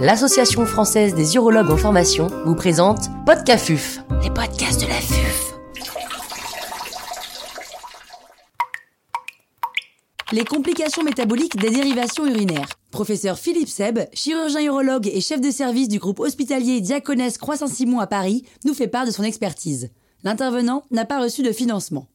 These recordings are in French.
l'Association française des urologues en formation vous présente Podcafuf, les podcasts de la FUF. Les complications métaboliques des dérivations urinaires. Professeur Philippe Seb, chirurgien urologue et chef de service du groupe hospitalier Diaconesse Croix-Saint-Simon à Paris, nous fait part de son expertise. L'intervenant n'a pas reçu de financement.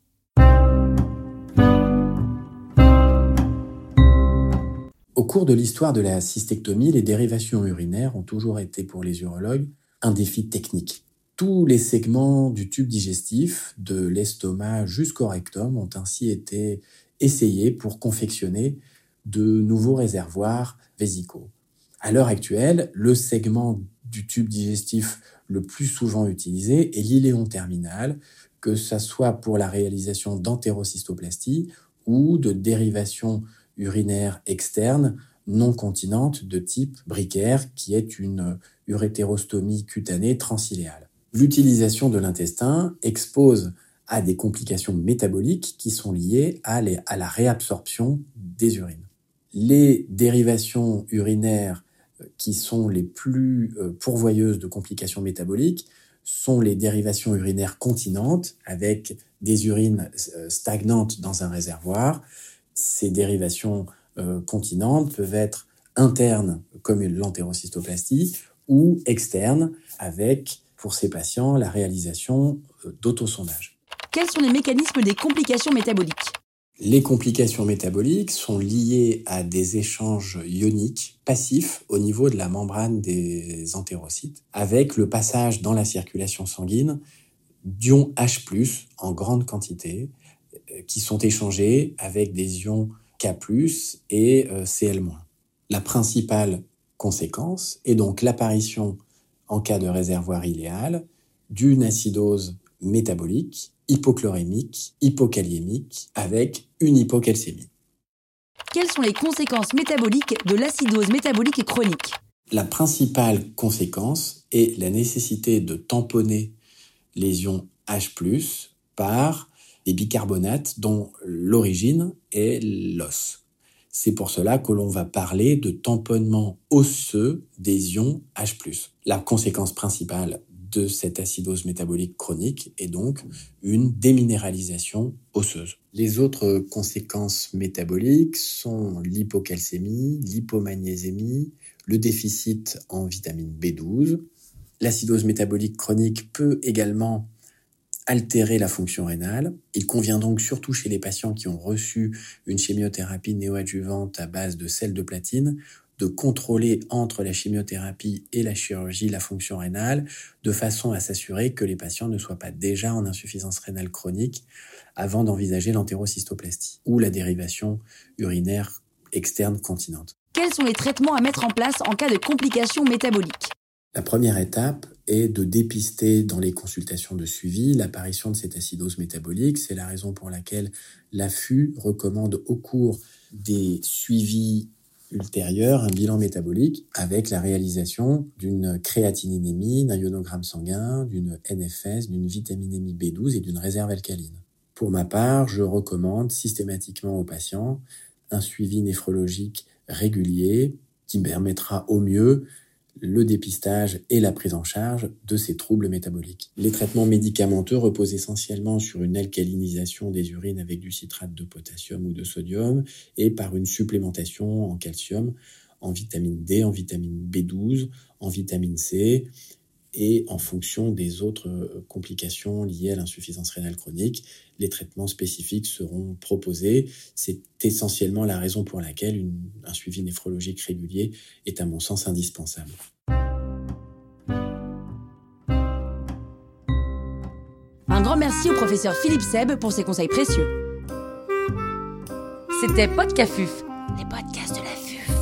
Au cours de l'histoire de la cystectomie, les dérivations urinaires ont toujours été pour les urologues un défi technique. Tous les segments du tube digestif, de l'estomac jusqu'au rectum, ont ainsi été essayés pour confectionner de nouveaux réservoirs vésicaux. À l'heure actuelle, le segment du tube digestif le plus souvent utilisé est l'iléon terminal, que ce soit pour la réalisation d'entérocystoplastie ou de dérivation urinaire externe non continente de type bricaire, qui est une urétérostomie cutanée transiléale. L'utilisation de l'intestin expose à des complications métaboliques qui sont liées à, la réabsorption des urines. Les dérivations urinaires euh, qui sont les plus euh, pourvoyeuses de complications métaboliques sont les dérivations urinaires continentes avec des urines euh, stagnantes dans un réservoir, ces dérivations euh, continentes peuvent être internes, comme l'entérocystoplastie, ou externes, avec, pour ces patients, la réalisation euh, d'autosondage. Quels sont les mécanismes des complications métaboliques? Les complications métaboliques sont liées à des échanges ioniques passifs au niveau de la membrane des entérocytes, avec le passage dans la circulation sanguine d'ions H+, en grande quantité, qui sont échangés avec des ions K+, et euh, Cl-. La principale conséquence est donc l'apparition, en cas de réservoir iléal, d'une acidose métabolique, hypochlorémique, hypokaliémique, avec une hypocalcémie. Quelles sont les conséquences métaboliques de l'acidose métabolique chronique? La principale conséquence est la nécessité de tamponner les ions H+, par des bicarbonates dont l'origine est l'os. C'est pour cela que l'on va parler de tamponnement osseux des ions H+. La conséquence principale de cette acidose métabolique chronique est donc une déminéralisation osseuse. Les autres conséquences métaboliques sont l'hypocalcémie, l'hypomagnésémie, le déficit en vitamine B12. L'acidose métabolique chronique peut également altérer la fonction rénale. Il convient donc surtout chez les patients qui ont reçu une chimiothérapie néoadjuvante à base de sel de platine de contrôler entre la chimiothérapie et la chirurgie la fonction rénale de façon à s'assurer que les patients ne soient pas déjà en insuffisance rénale chronique avant d'envisager l'entérocystoplastie ou la dérivation urinaire externe continente. Quels sont les traitements à mettre en place en cas de complications métaboliques? La première étape est de dépister dans les consultations de suivi l'apparition de cette acidose métabolique. C'est la raison pour laquelle l'AFU recommande au cours des suivis ultérieurs un bilan métabolique avec la réalisation d'une créatininémie, d'un ionogramme sanguin, d'une NFS, d'une vitaminémie B12 et d'une réserve alcaline. Pour ma part, je recommande systématiquement aux patients un suivi néphrologique régulier qui permettra au mieux le dépistage et la prise en charge de ces troubles métaboliques. Les traitements médicamenteux reposent essentiellement sur une alcalinisation des urines avec du citrate de potassium ou de sodium et par une supplémentation en calcium, en vitamine D, en vitamine B12, en vitamine C et en fonction des autres euh, complications liées à l'insuffisance rénale chronique, les traitements spécifiques seront proposés. C'est essentiellement la raison pour laquelle un suivi néphrologique régulier est à mon sens indispensable. Un grand merci au professeur Philippe Seb pour ses conseils précieux. C'était Podcafuf, les podcasts de la FUF.